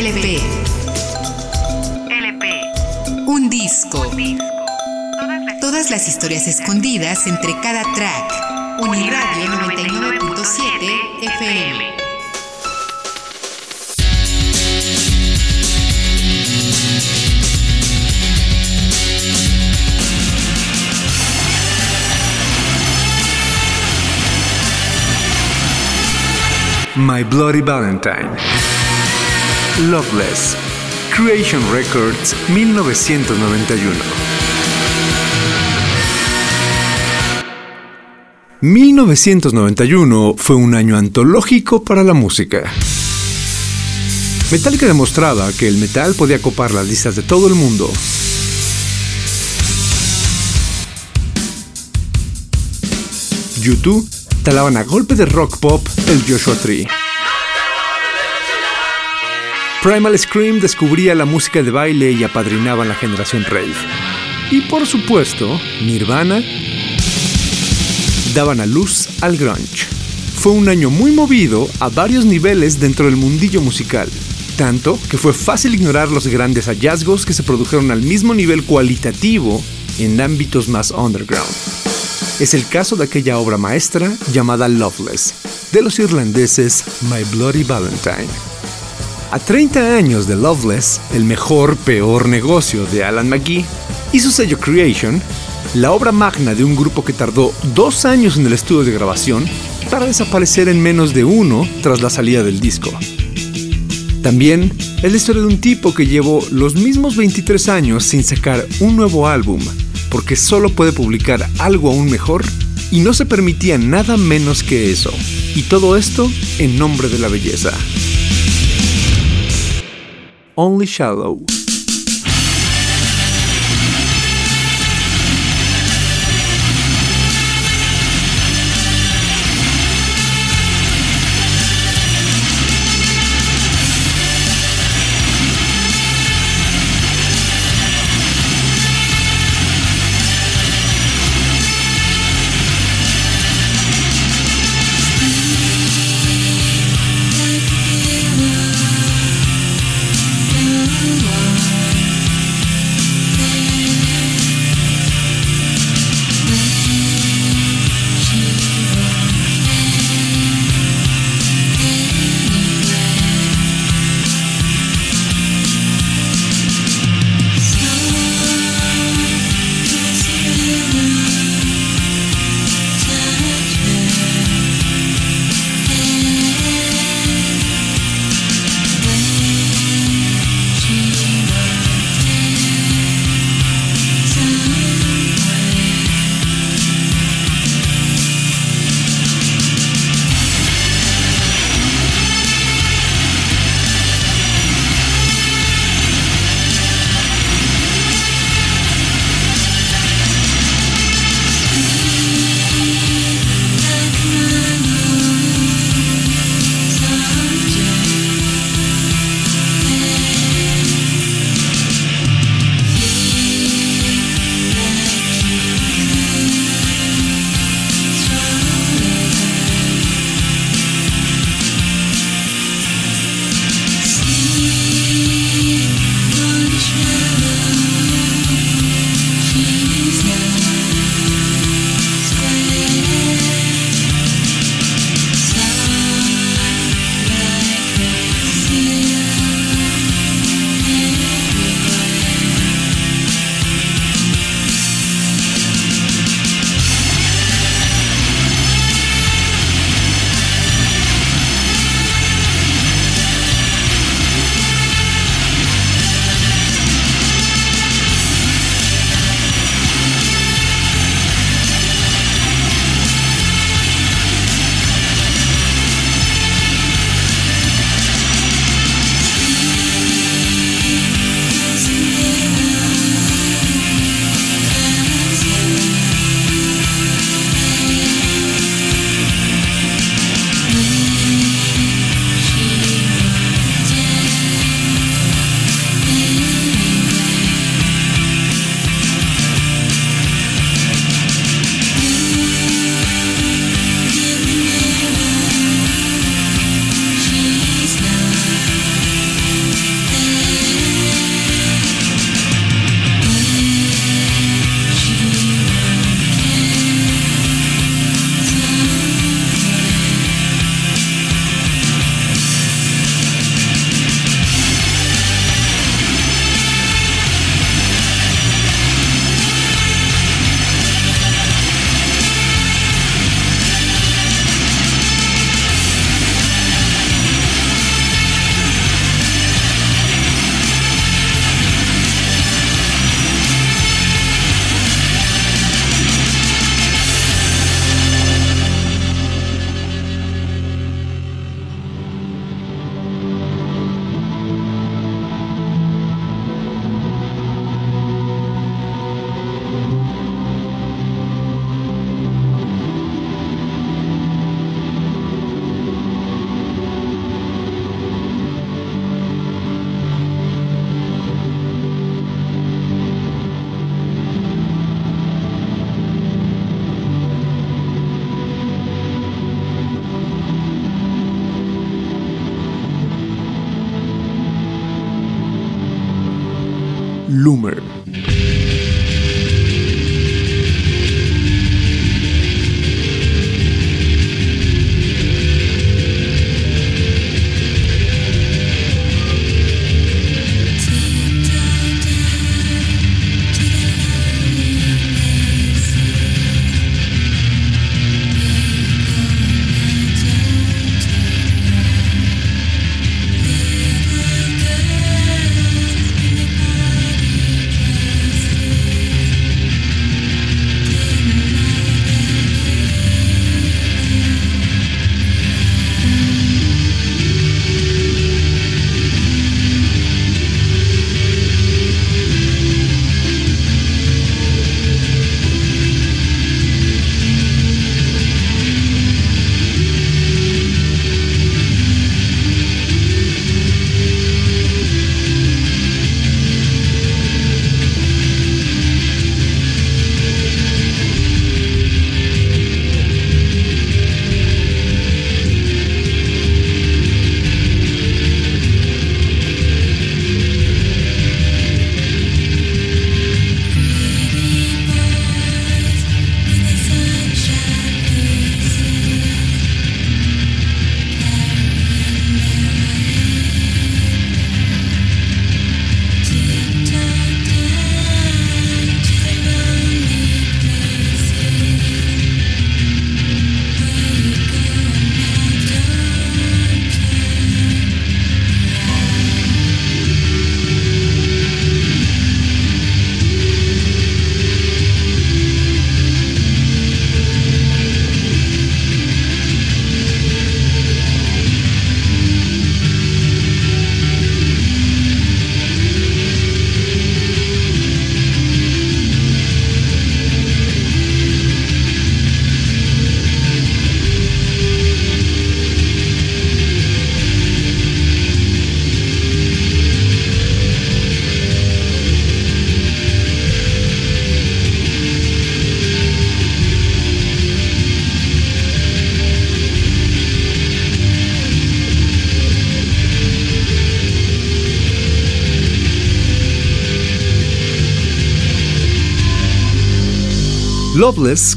LP. LP. Un disco. Todas las historias escondidas entre cada track. Uniradio 99.7 FM. My Bloody Valentine. Loveless. Creation Records 1991. 1991 fue un año antológico para la música. Metallica demostraba que el metal podía copar las listas de todo el mundo. YouTube talaban a golpe de rock pop el Joshua Tree. Primal Scream descubría la música de baile y apadrinaba la generación rave. Y por supuesto, Nirvana daban a luz al grunge. Fue un año muy movido a varios niveles dentro del mundillo musical, tanto que fue fácil ignorar los grandes hallazgos que se produjeron al mismo nivel cualitativo en ámbitos más underground. Es el caso de aquella obra maestra llamada Loveless, de los irlandeses My Bloody Valentine. A 30 años de Loveless, el mejor, peor negocio de Alan McGee, y su sello Creation, la obra magna de un grupo que tardó dos años en el estudio de grabación para desaparecer en menos de uno tras la salida del disco. También es la historia de un tipo que llevó los mismos 23 años sin sacar un nuevo álbum, porque solo puede publicar algo aún mejor y no se permitía nada menos que eso. Y todo esto en nombre de la belleza. Only Shallow.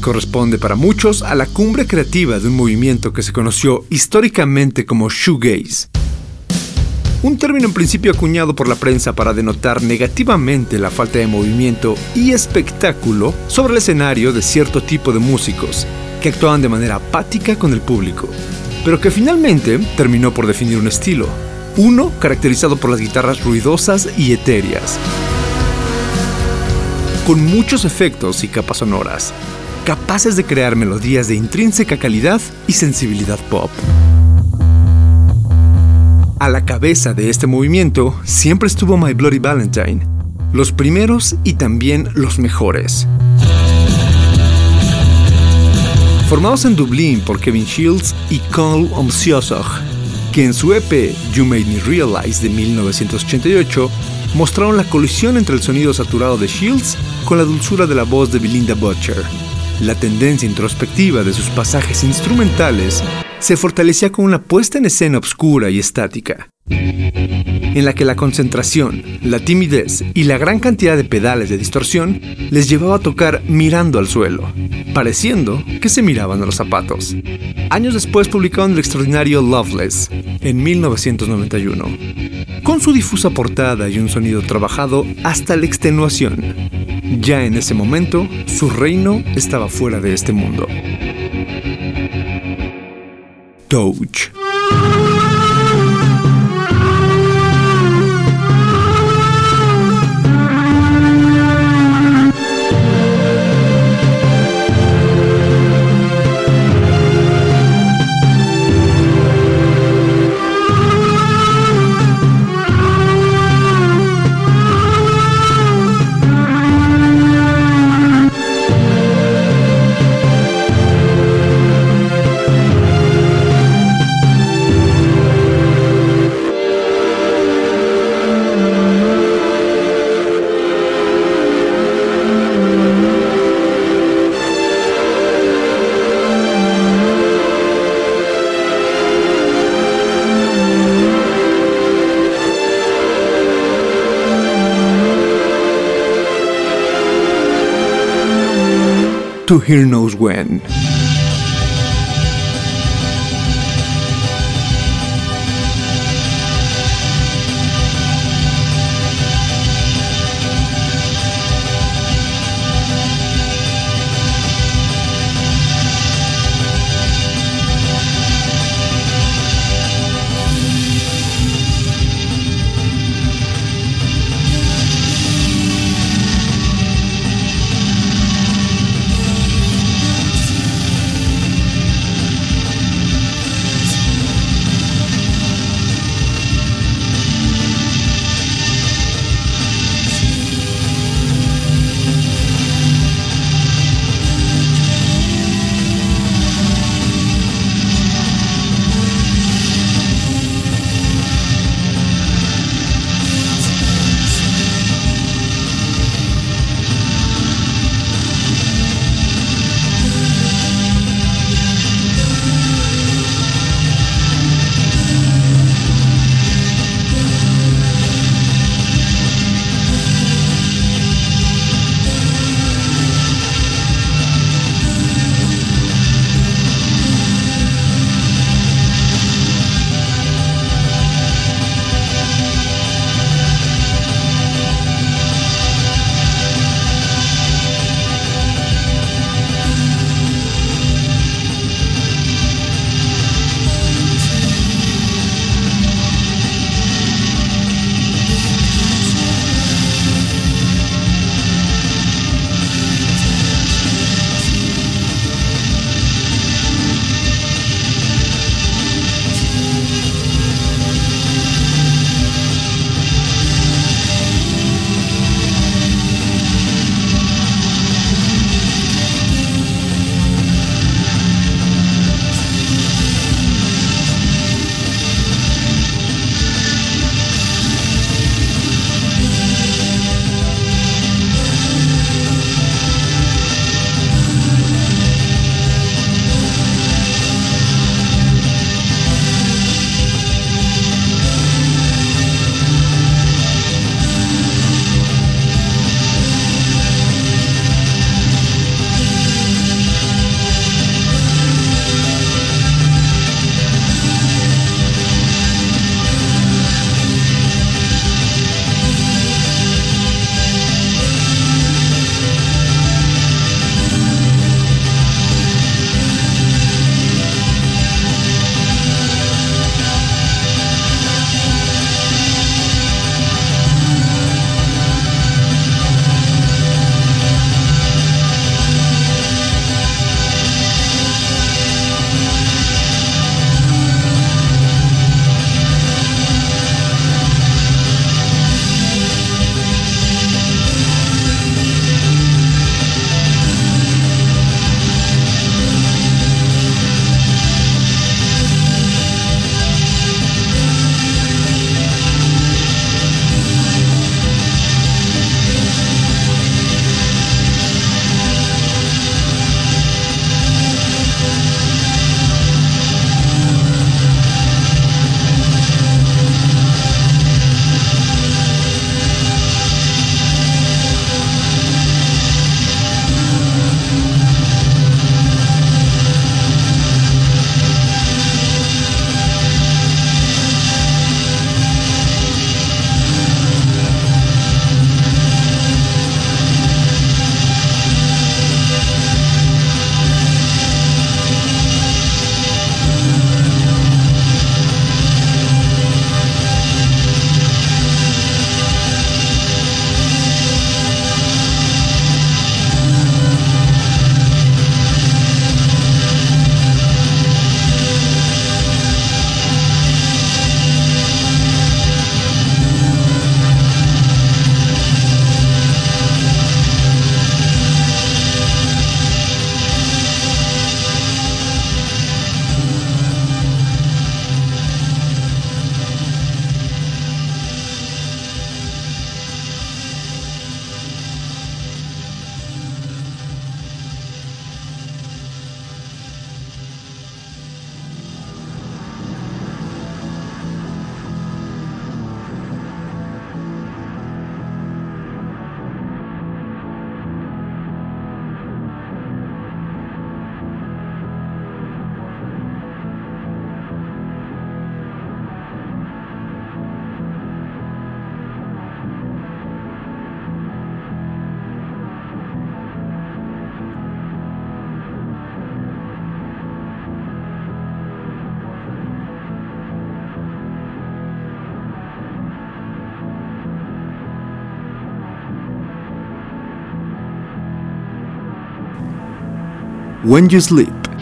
Corresponde para muchos a la cumbre creativa de un movimiento que se conoció históricamente como shoegaze. Un término en principio acuñado por la prensa para denotar negativamente la falta de movimiento y espectáculo sobre el escenario de cierto tipo de músicos, que actuaban de manera apática con el público, pero que finalmente terminó por definir un estilo, uno caracterizado por las guitarras ruidosas y etéreas, con muchos efectos y capas sonoras, capaces de crear melodías de intrínseca calidad y sensibilidad pop. A la cabeza de este movimiento siempre estuvo My Bloody Valentine, los primeros y también los mejores. Formados en Dublín por Kevin Shields y Cole Omsiosog, que en su EP You Made Me Realize de 1988 mostraron la colisión entre el sonido saturado de Shields con la dulzura de la voz de Belinda Butcher. La tendencia introspectiva de sus pasajes instrumentales se fortalecía con una puesta en escena oscura y estática, en la que la concentración, la timidez y la gran cantidad de pedales de distorsión les llevaba a tocar mirando al suelo, pareciendo que se miraban a los zapatos. Años después publicaron el extraordinario Loveless, en 1991, con su difusa portada y un sonido trabajado hasta la extenuación. Ya en ese momento, su reino estaba fuera de este mundo. Touch. To Hear Knows When. When You Sleep.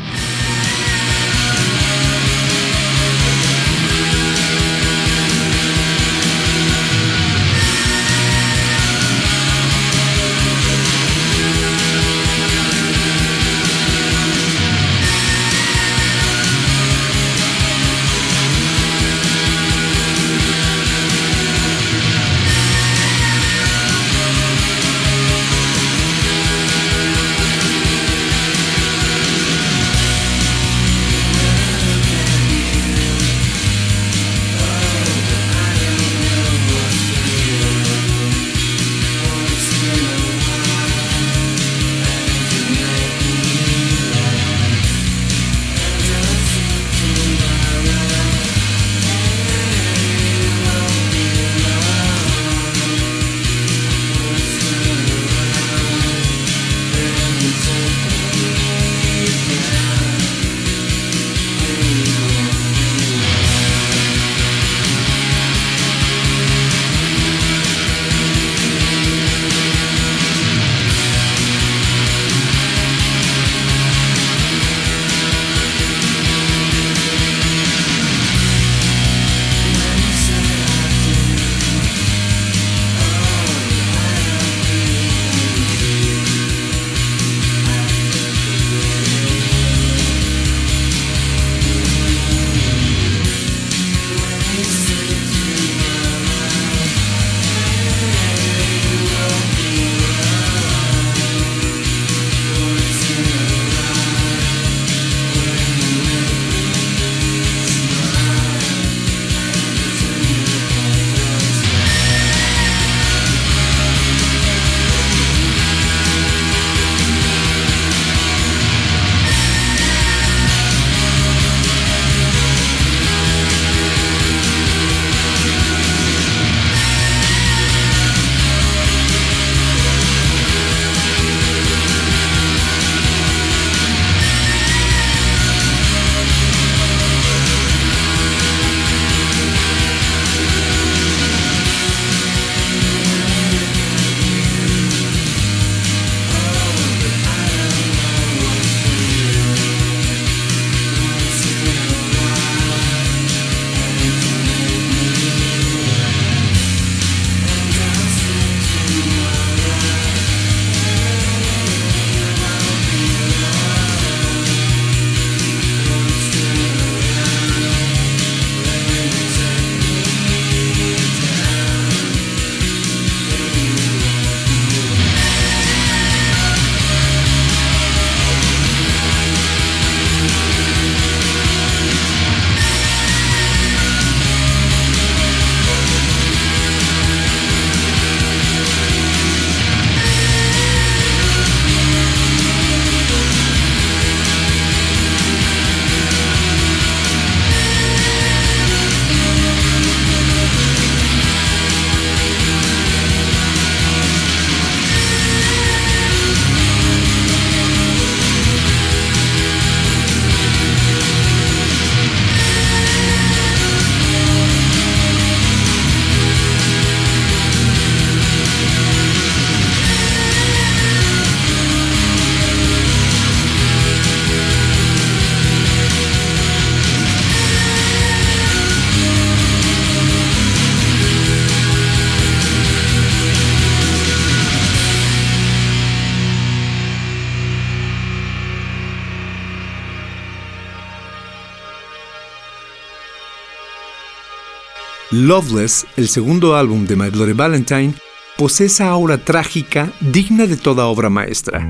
Loveless, el segundo álbum de My Bloody Valentine, posee esa aura trágica digna de toda obra maestra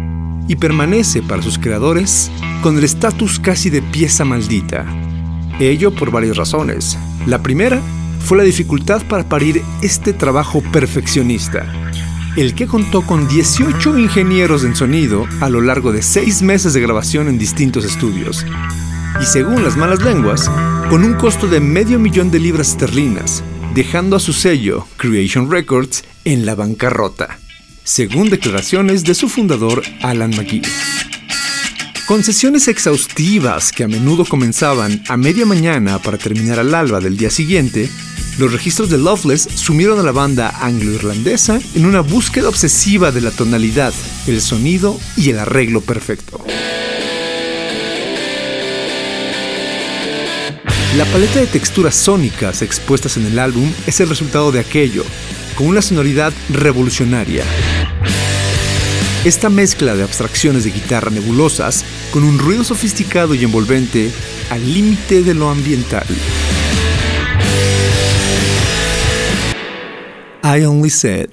y permanece para sus creadores con el estatus casi de pieza maldita. Ello por varias razones. La primera fue la dificultad para parir este trabajo perfeccionista, el que contó con 18 ingenieros en sonido a lo largo de 6 meses de grabación en distintos estudios, y según las malas lenguas, con un costo de medio millón de libras esterlinas, dejando a su sello, Creation Records, en la bancarrota, según declaraciones de su fundador, Alan McGee. Con sesiones exhaustivas que a menudo comenzaban a media mañana para terminar al alba del día siguiente, los registros de Loveless sumieron a la banda anglo-irlandesa en una búsqueda obsesiva de la tonalidad, el sonido y el arreglo perfecto. La paleta de texturas sónicas expuestas en el álbum es el resultado de aquello, con una sonoridad revolucionaria. Esta mezcla de abstracciones de guitarra nebulosas con un ruido sofisticado y envolvente al límite de lo ambiental. I Only Said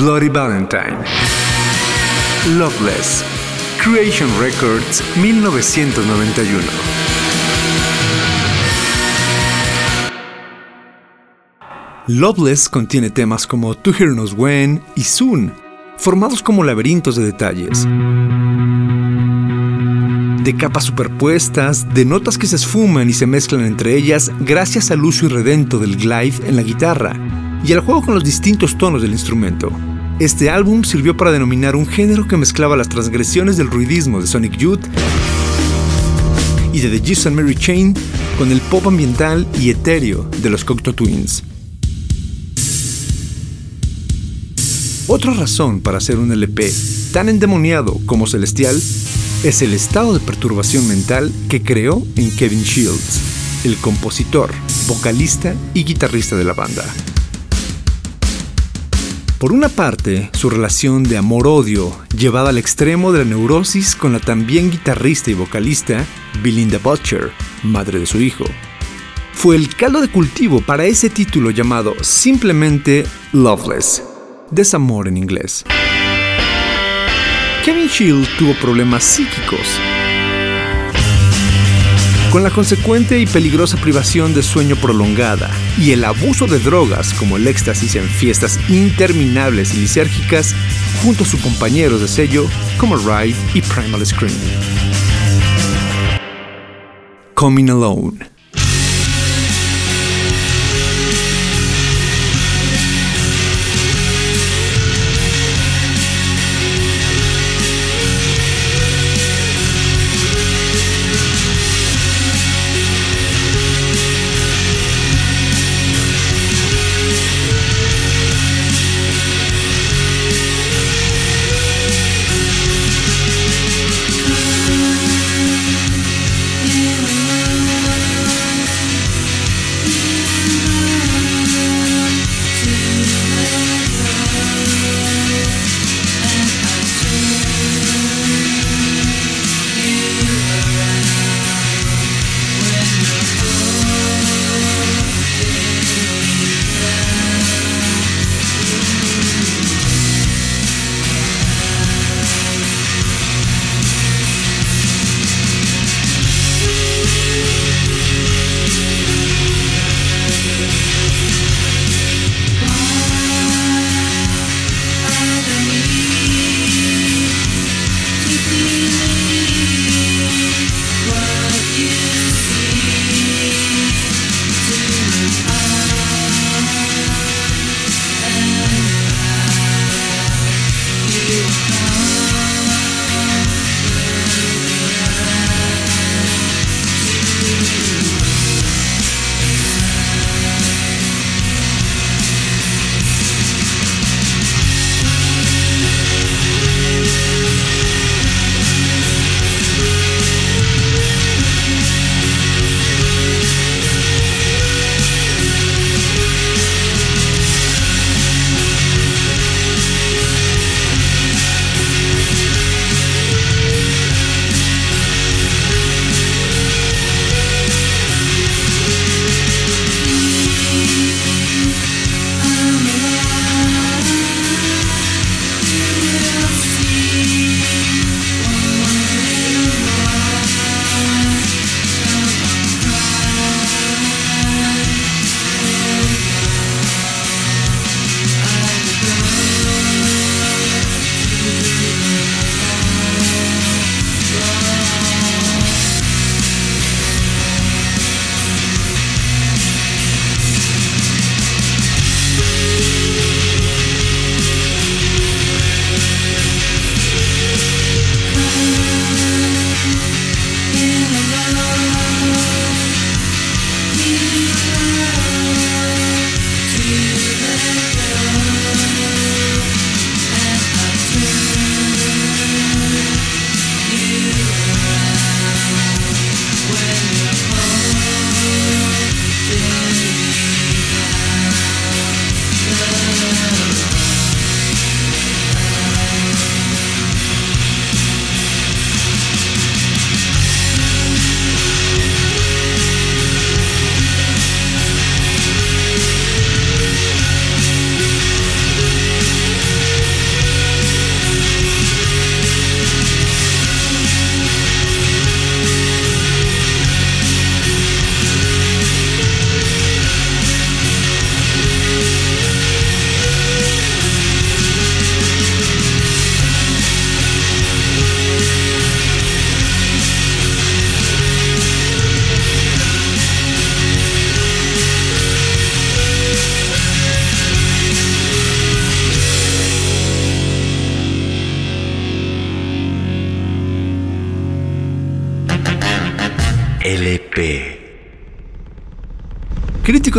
Bloody Valentine. Loveless. Creation Records 1991. Loveless contiene temas como To Hear Knows When y Soon, formados como laberintos de detalles. De capas superpuestas, de notas que se esfuman y se mezclan entre ellas gracias al uso irredento del glide en la guitarra y al juego con los distintos tonos del instrumento. Este álbum sirvió para denominar un género que mezclaba las transgresiones del ruidismo de Sonic Youth y de The Jesus and Mary Chain con el pop ambiental y etéreo de los Cocteau Twins. Otra razón para hacer un LP tan endemoniado como celestial es el estado de perturbación mental que creó en Kevin Shields, el compositor, vocalista y guitarrista de la banda. Por una parte, su relación de amor-odio, llevada al extremo de la neurosis con la también guitarrista y vocalista Belinda Butcher, madre de su hijo. Fue el caldo de cultivo para ese título llamado simplemente Loveless, desamor en inglés. Kevin Shield tuvo problemas psíquicos con la consecuente y peligrosa privación de sueño prolongada y el abuso de drogas como el éxtasis en fiestas interminables y lisérgicas, junto a sus compañeros de sello como Ride y Primal Scream. Coming Alone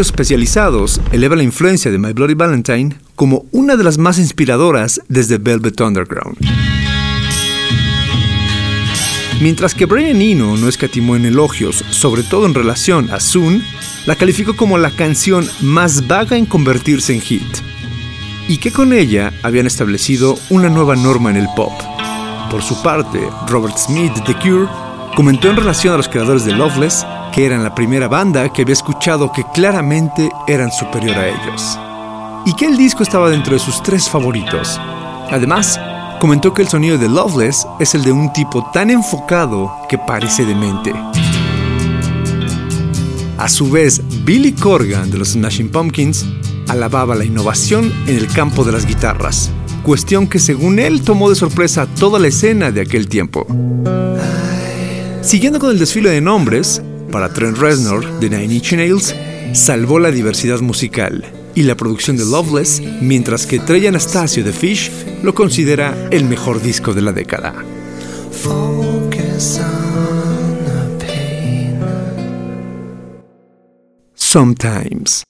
Especializados elevan la influencia de My Bloody Valentine como una de las más inspiradoras desde Velvet Underground. Mientras que Brian Eno no escatimó en elogios, sobre todo en relación a Soon, la calificó como la canción más vaga en convertirse en hit, y que con ella habían establecido una nueva norma en el pop. Por su parte, Robert Smith de The Cure comentó en relación a los creadores de Loveless que eran la primera banda que había escuchado que claramente eran superior a ellos, y que el disco estaba dentro de sus tres favoritos. Además, comentó que el sonido de Loveless es el de un tipo tan enfocado que parece demente. A su vez, Billy Corgan de los Smashing Pumpkins alababa la innovación en el campo de las guitarras, cuestión que según él tomó de sorpresa toda la escena de aquel tiempo. Siguiendo con el desfile de nombres, para Trent Reznor de Nine Inch Nails, salvó la diversidad musical y la producción de Loveless, mientras que Trey Anastasio de Fish lo considera el mejor disco de la década. Sometimes.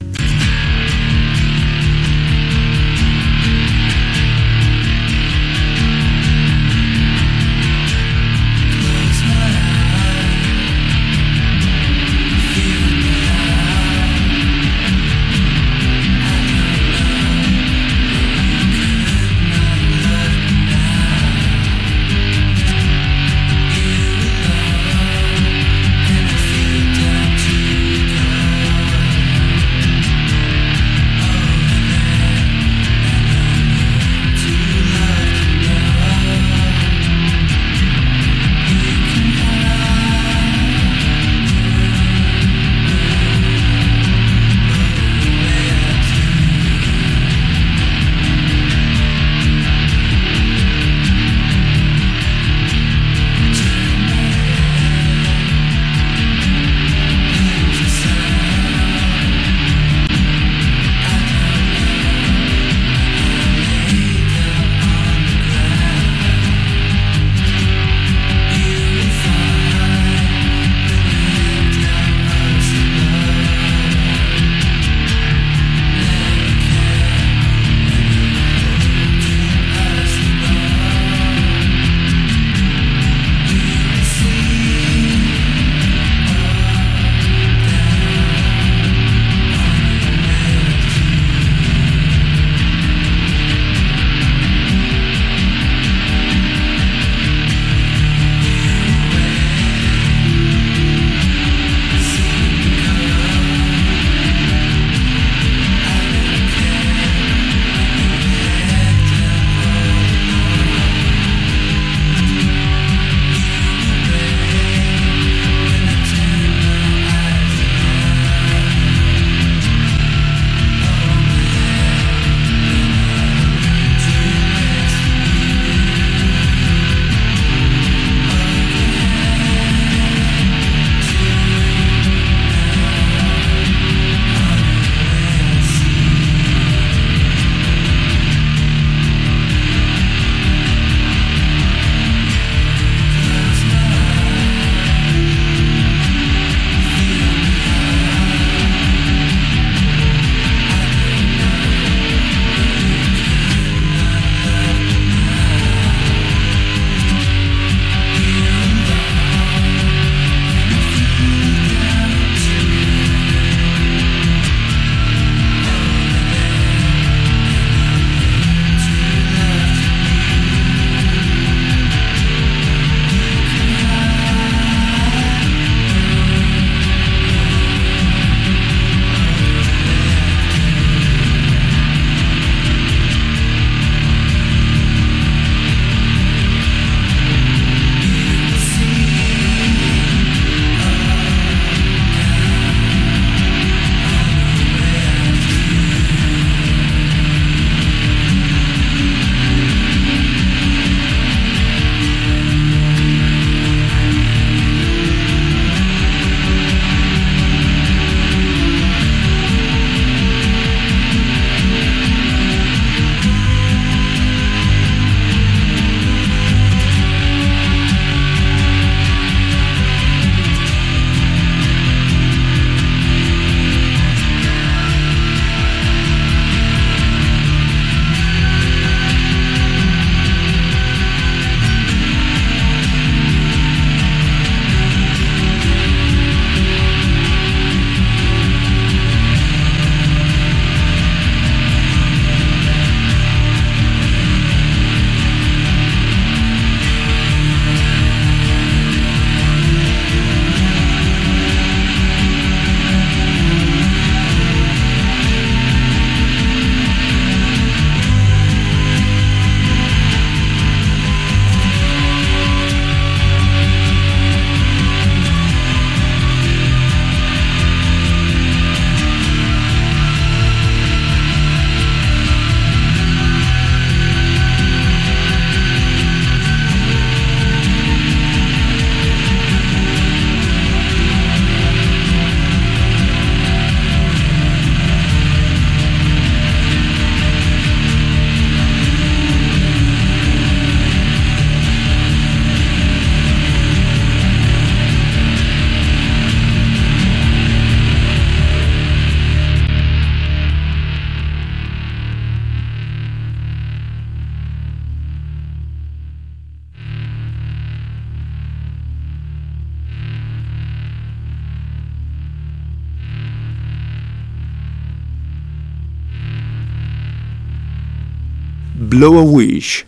Blow a Wish.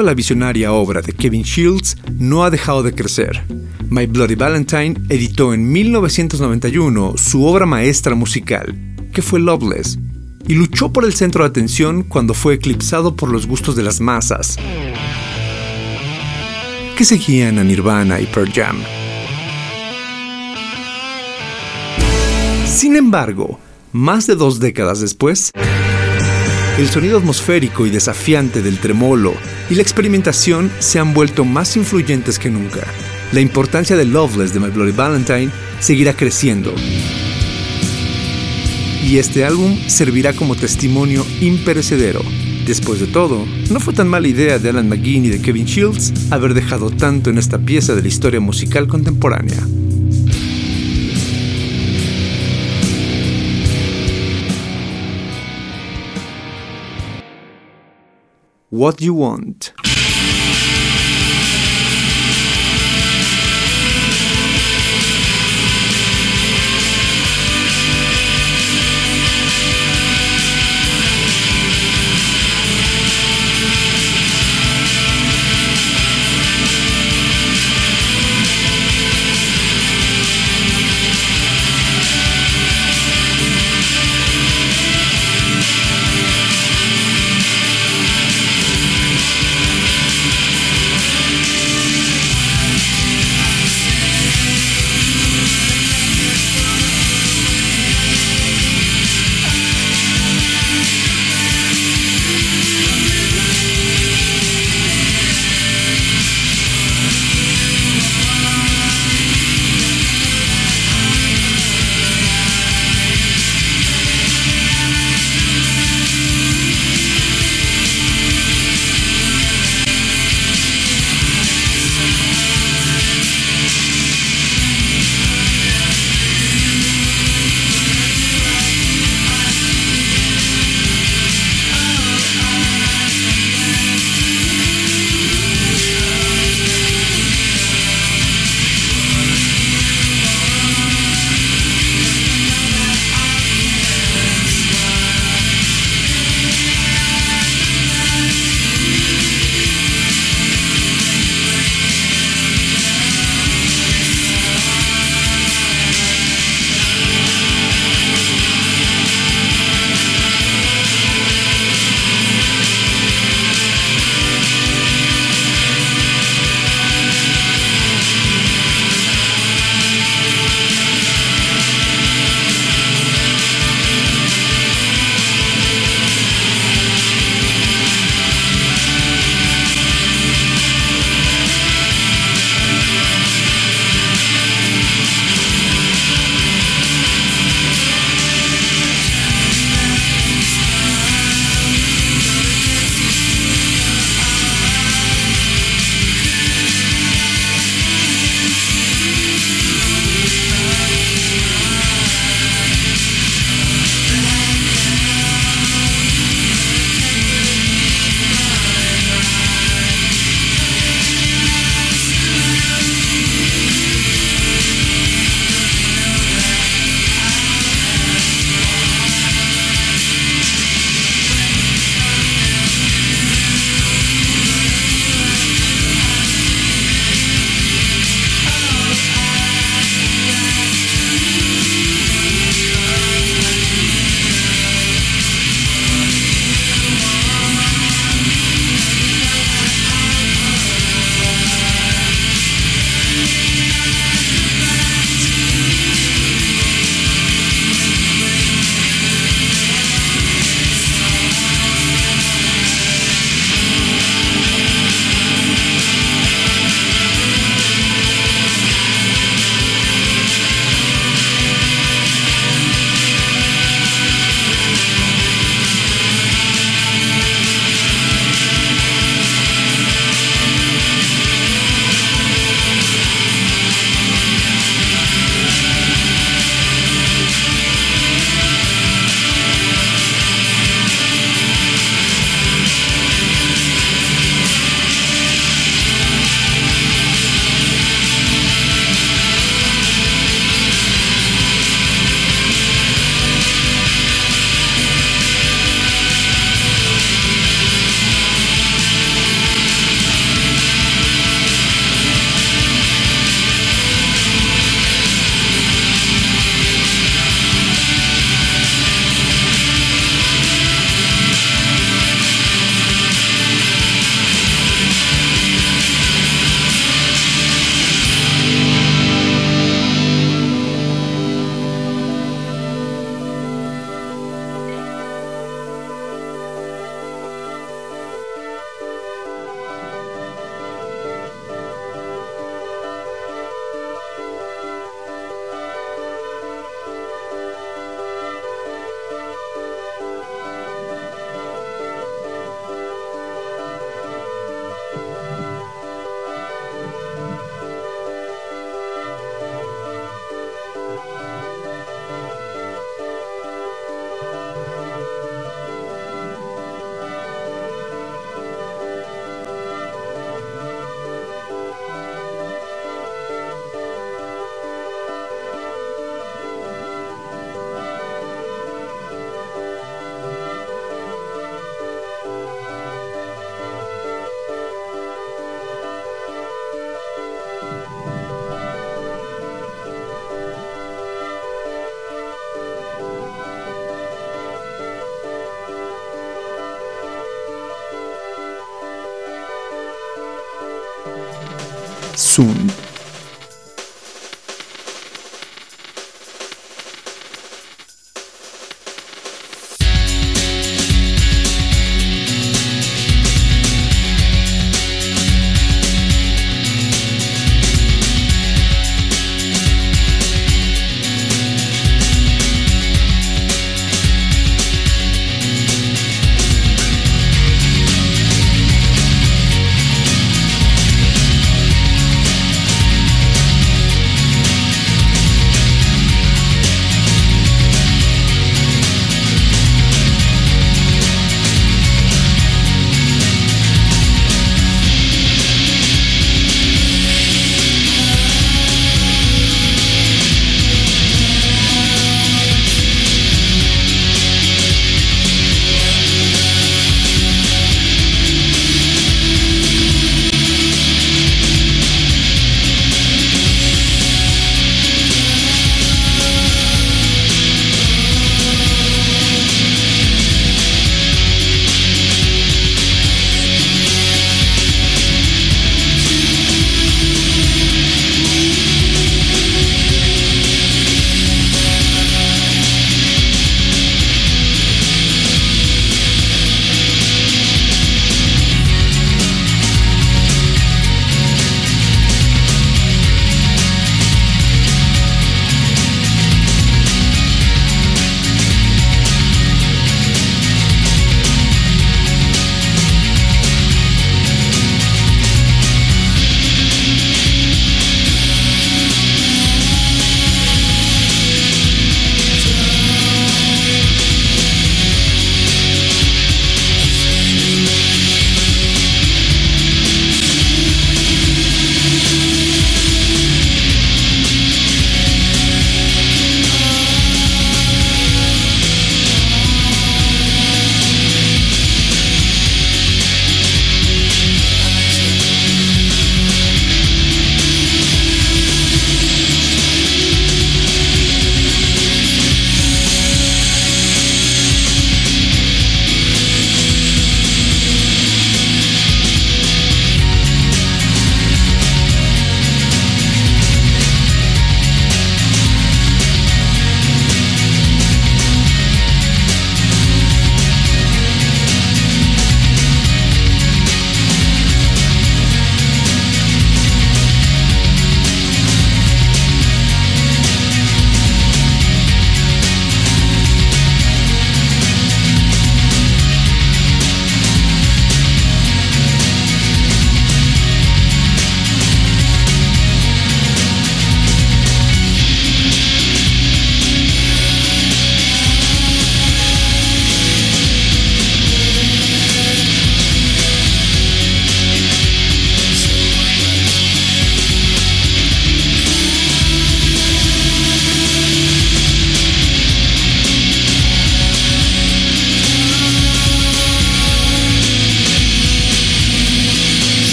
A la visionaria obra de Kevin Shields no ha dejado de crecer. My Bloody Valentine editó en 1991 su obra maestra musical, que fue Loveless, y luchó por el centro de atención cuando fue eclipsado por los gustos de las masas, que seguían a Nirvana y Pearl Jam. Sin embargo, más de dos décadas después, el sonido atmosférico y desafiante del tremolo y la experimentación se han vuelto más influyentes que nunca. La importancia de Loveless de My Bloody Valentine seguirá creciendo. Y este álbum servirá como testimonio imperecedero. Después de todo, no fue tan mala idea de Alan McGee y de Kevin Shields haber dejado tanto en esta pieza de la historia musical contemporánea. What do You Want.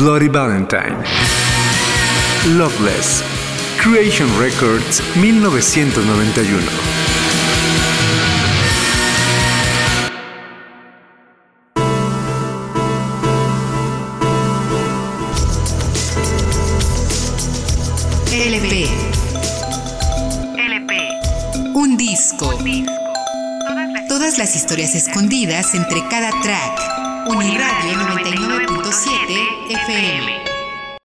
Bloody Valentine. Loveless. Creation Records 1991. LP. LP. Un disco. Todas las Todas las historias escondidas entre cada track. Uniradio 99.7 FM.